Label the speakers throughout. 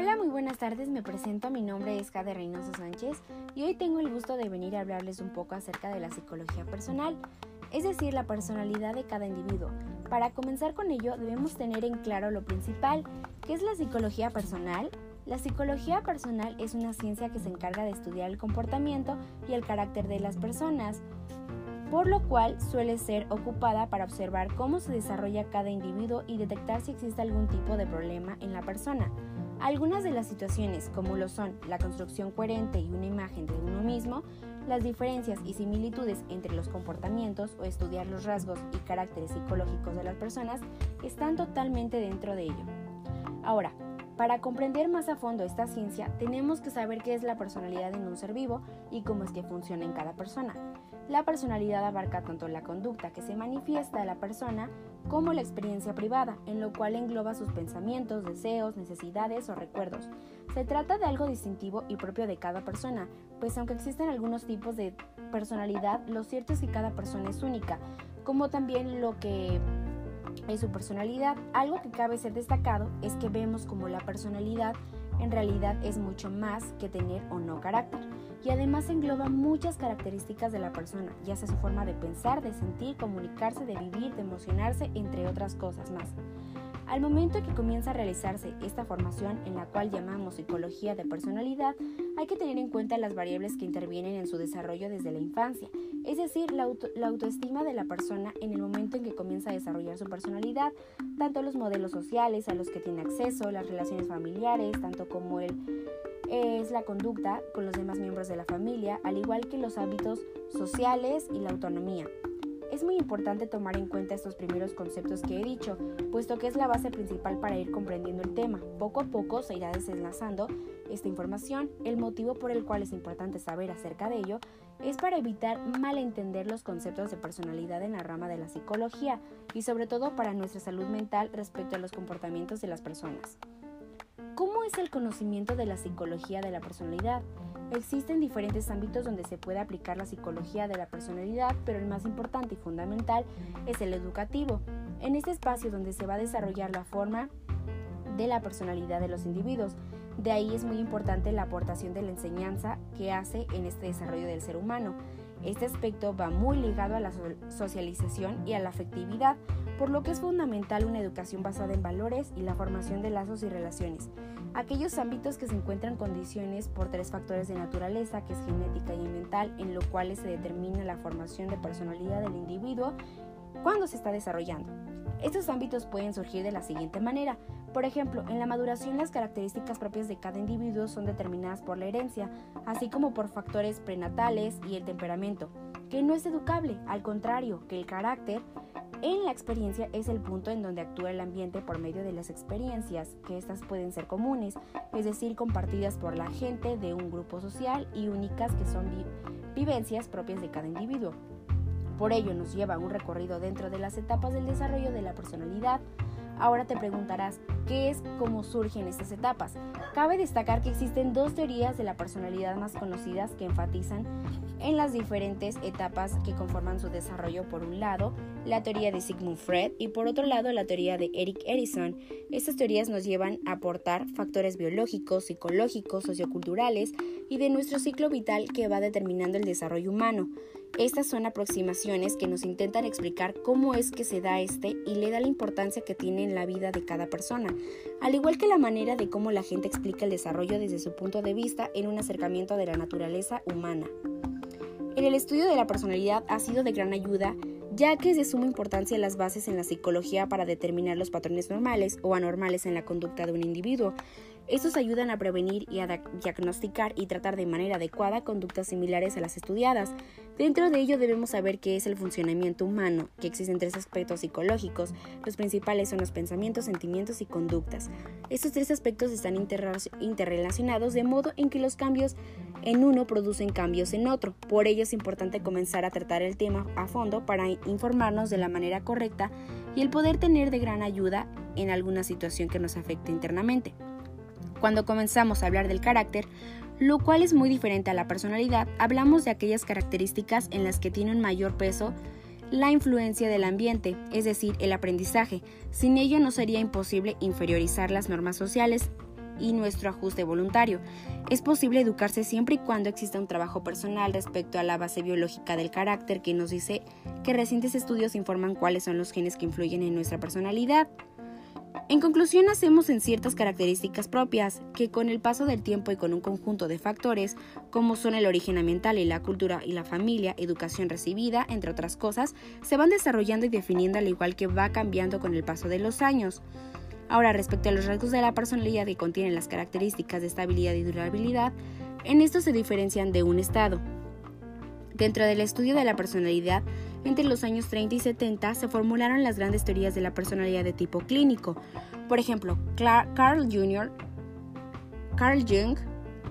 Speaker 1: Hola, muy buenas tardes, me presento, mi nombre es Jade Reynoso Sánchez y hoy tengo el gusto de venir a hablarles un poco acerca de la psicología personal, es decir, la personalidad de cada individuo. Para comenzar con ello debemos tener en claro lo principal, ¿qué es la psicología personal? La psicología personal es una ciencia que se encarga de estudiar el comportamiento y el carácter de las personas por lo cual suele ser ocupada para observar cómo se desarrolla cada individuo y detectar si existe algún tipo de problema en la persona. Algunas de las situaciones, como lo son la construcción coherente y una imagen de uno mismo, las diferencias y similitudes entre los comportamientos o estudiar los rasgos y caracteres psicológicos de las personas, están totalmente dentro de ello. Ahora, para comprender más a fondo esta ciencia, tenemos que saber qué es la personalidad en un ser vivo y cómo es que funciona en cada persona. La personalidad abarca tanto la conducta que se manifiesta a la persona como la experiencia privada, en lo cual engloba sus pensamientos, deseos, necesidades o recuerdos. Se trata de algo distintivo y propio de cada persona, pues aunque existen algunos tipos de personalidad, lo cierto es que cada persona es única, como también lo que es su personalidad. Algo que cabe ser destacado es que vemos como la personalidad en realidad es mucho más que tener o no carácter y además engloba muchas características de la persona, ya sea su forma de pensar, de sentir, comunicarse, de vivir, de emocionarse, entre otras cosas más. Al momento en que comienza a realizarse esta formación en la cual llamamos psicología de personalidad, hay que tener en cuenta las variables que intervienen en su desarrollo desde la infancia, es decir, la, autoestima de la persona en el momento en que comienza a desarrollar su personalidad, tanto los modelos sociales a los que tiene acceso, las relaciones familiares, tanto como el es la conducta con los demás miembros de la familia, al igual que los hábitos sociales y la autonomía. Es muy importante tomar en cuenta estos primeros conceptos que he dicho, puesto que es la base principal para ir comprendiendo el tema. Poco a poco se irá desenlazando esta información. El motivo por el cual es importante saber acerca de ello es para evitar malentender los conceptos de personalidad en la rama de la psicología y sobre todo para nuestra salud mental respecto a los comportamientos de las personas. ¿Cómo es el conocimiento de la psicología de la personalidad? Existen diferentes ámbitos donde se puede aplicar la psicología de la personalidad, pero el más importante y fundamental es el educativo. En este espacio donde se va a desarrollar la forma de la personalidad de los individuos. De ahí es muy importante la aportación de la enseñanza que hace en este desarrollo del ser humano. Este aspecto va muy ligado a la socialización y a la afectividad, por lo que es fundamental una educación basada en valores y la formación de lazos y relaciones. Aquellos ámbitos que se encuentran condiciones por tres factores de naturaleza, que es genética y mental, en lo cual se determina la formación de personalidad del individuo cuando se está desarrollando. Estos ámbitos pueden surgir de la siguiente manera. Por ejemplo, en la maduración las características propias de cada individuo son determinadas por la herencia, así como por factores prenatales y el temperamento, que no es educable, al contrario, que el carácter en la experiencia es el punto en donde actúa el ambiente por medio de las experiencias, que estas pueden ser comunes, es decir, compartidas por la gente de un grupo social y únicas que son vivencias propias de cada individuo. Por ello nos lleva un recorrido dentro de las etapas del desarrollo de la personalidad, Ahora te preguntarás, ¿qué es cómo surgen estas etapas? Cabe destacar que existen dos teorías de la personalidad más conocidas que enfatizan en las diferentes etapas que conforman su desarrollo. Por un lado, la teoría de Sigmund Freud y por otro lado, la teoría de Eric Erikson. Estas teorías nos llevan a aportar factores biológicos, psicológicos, socioculturales y de nuestro ciclo vital que va determinando el desarrollo humano. Estas son aproximaciones que nos intentan explicar cómo es que se da este y le da la importancia que tiene en la vida de cada persona, al igual que la manera de cómo la gente explica el desarrollo desde su punto de vista en un acercamiento de la naturaleza humana. En el estudio de la personalidad ha sido de gran ayuda ya que es de suma importancia las bases en la psicología para determinar los patrones normales o anormales en la conducta de un individuo. Estos ayudan a prevenir y a diagnosticar y tratar de manera adecuada conductas similares a las estudiadas. Dentro de ello debemos saber qué es el funcionamiento humano, que existen tres aspectos psicológicos. Los principales son los pensamientos, sentimientos y conductas. Estos tres aspectos están interrelacionados de modo en que los cambios en uno producen cambios en otro. Por ello es importante comenzar a tratar el tema a fondo para informarnos de la manera correcta y el poder tener de gran ayuda en alguna situación que nos afecte internamente. Cuando comenzamos a hablar del carácter, lo cual es muy diferente a la personalidad, hablamos de aquellas características en las que tiene un mayor peso la influencia del ambiente, es decir, el aprendizaje. Sin ello no sería imposible inferiorizar las normas sociales y nuestro ajuste voluntario. Es posible educarse siempre y cuando exista un trabajo personal respecto a la base biológica del carácter que nos dice que recientes estudios informan cuáles son los genes que influyen en nuestra personalidad. En conclusión, hacemos en ciertas características propias que con el paso del tiempo y con un conjunto de factores, como son el origen ambiental y la cultura y la familia, educación recibida, entre otras cosas, se van desarrollando y definiendo al igual que va cambiando con el paso de los años. Ahora, respecto a los rasgos de la personalidad que contienen las características de estabilidad y durabilidad, en esto se diferencian de un estado. Dentro del estudio de la personalidad, entre los años 30 y 70 se formularon las grandes teorías de la personalidad de tipo clínico. Por ejemplo, Carl, Jr., Carl Jung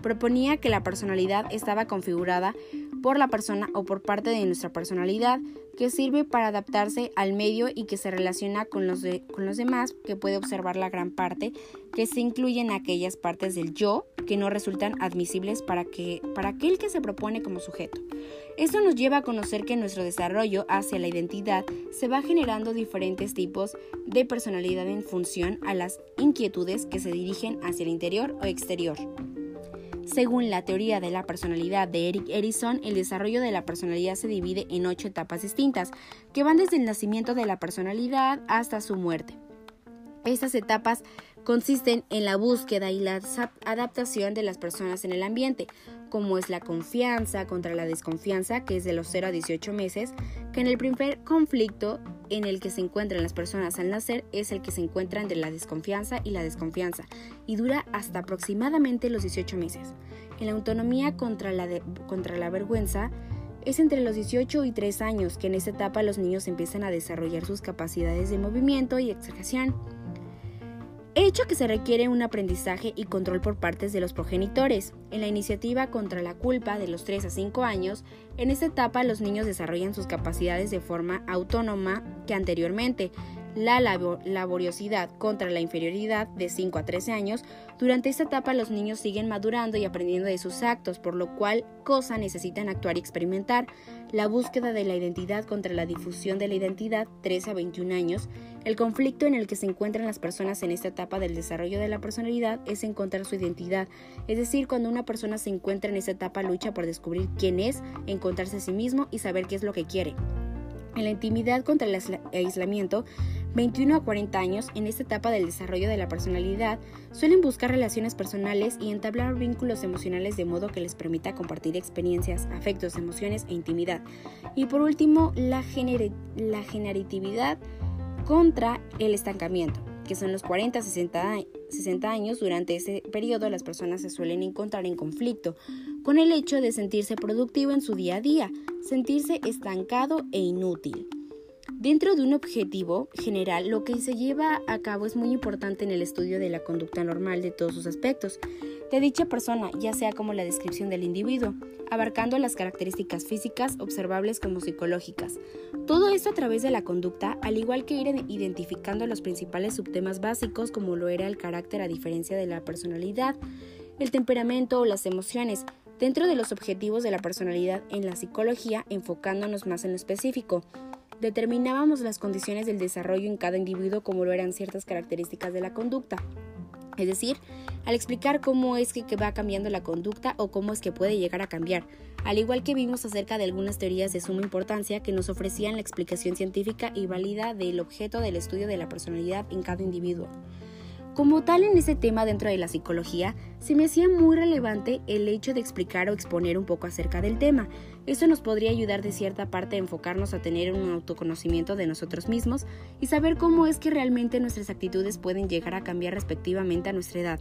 Speaker 1: proponía que la personalidad estaba configurada por la persona o por parte de nuestra personalidad que sirve para adaptarse al medio y que se relaciona con los, con los demás, que puede observar la gran parte, que se incluyen aquellas partes del yo que no resultan admisibles para, que, para aquel que se propone como sujeto. Esto nos lleva a conocer que nuestro desarrollo hacia la identidad se va generando diferentes tipos de personalidad en función a las inquietudes que se dirigen hacia el interior o exterior. Según la teoría de la personalidad de Eric Erikson, el desarrollo de la personalidad se divide en ocho etapas distintas, que van desde el nacimiento de la personalidad hasta su muerte. Estas etapas consisten en la búsqueda y la adaptación de las personas en el ambiente, como es la confianza contra la desconfianza, que es de los 0 a 18 meses, que en el primer conflicto en el que se encuentran las personas al nacer es el que se encuentra entre la desconfianza y la desconfianza, y dura hasta aproximadamente los 18 meses. En la autonomía contra la, contra la vergüenza, es entre los 18 y 3 años que en esta etapa los niños empiezan a desarrollar sus capacidades de movimiento y exageración hecho que se requiere un aprendizaje y control por partes de los progenitores. En la iniciativa contra la culpa de los 3 a 5 años, en esta etapa los niños desarrollan sus capacidades de forma autónoma que anteriormente. La laboriosidad contra la inferioridad de 5 a 13 años, durante esta etapa los niños siguen madurando y aprendiendo de sus actos, por lo cual cosa necesitan actuar y experimentar. La búsqueda de la identidad contra la difusión de la identidad 3 a 21 años, el conflicto en el que se encuentran las personas en esta etapa del desarrollo de la personalidad es encontrar su identidad, es decir, cuando una persona se encuentra en esta etapa lucha por descubrir quién es, encontrarse a sí mismo y saber qué es lo que quiere. En la intimidad contra el aislamiento, 21 a 40 años, en esta etapa del desarrollo de la personalidad, suelen buscar relaciones personales y entablar vínculos emocionales de modo que les permita compartir experiencias, afectos, emociones e intimidad. Y por último, la, generatividad contra el estancamiento, que son los 40 a 60, 60 años. Durante ese periodo las personas se suelen encontrar en conflicto con el hecho de sentirse productivo en su día a día, sentirse estancado e inútil. Dentro de un objetivo general, lo que se lleva a cabo es muy importante en el estudio de la conducta normal de todos sus aspectos de dicha persona, ya sea como la descripción del individuo, abarcando las características físicas, observables como psicológicas. Todo esto a través de la conducta, al igual que ir identificando los principales subtemas básicos como lo era el carácter a diferencia de la personalidad, el temperamento o las emociones, dentro de los objetivos de la personalidad en la psicología, enfocándonos más en lo específico determinábamos las condiciones del desarrollo en cada individuo como lo eran ciertas características de la conducta. Es decir, al explicar cómo es que, va cambiando la conducta o cómo es que puede llegar a cambiar, al igual que vimos acerca de algunas teorías de suma importancia que nos ofrecían la explicación científica y válida del objeto del estudio de la personalidad en cada individuo. Como tal en ese tema dentro de la psicología, se me hacía muy relevante el hecho de explicar o exponer un poco acerca del tema. Esto nos podría ayudar de cierta parte a enfocarnos a tener un autoconocimiento de nosotros mismos y saber cómo es que realmente nuestras actitudes pueden llegar a cambiar respectivamente a nuestra edad.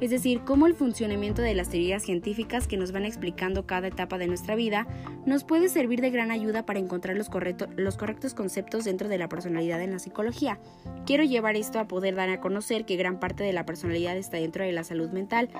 Speaker 1: Es decir, cómo el funcionamiento de las teorías científicas que nos van explicando cada etapa de nuestra vida nos puede servir de gran ayuda para encontrar los, los correctos conceptos dentro de la personalidad en la psicología. Quiero llevar esto a poder dar a conocer que gran parte de la personalidad está dentro de la salud mental.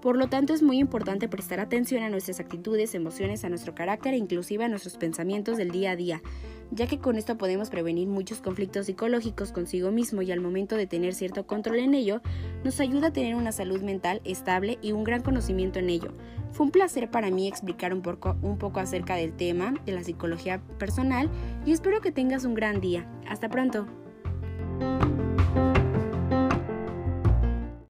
Speaker 1: Por lo tanto, es muy importante prestar atención a nuestras actitudes, emociones, a nuestro carácter e inclusive a nuestros pensamientos del día a día, ya que con esto podemos prevenir muchos conflictos psicológicos consigo mismo y al momento de tener cierto control en ello, nos ayuda a tener una salud mental estable y un gran conocimiento en ello. Fue un placer para mí explicar un poco, un poco acerca del tema de la psicología personal y espero que tengas un gran día. Hasta pronto.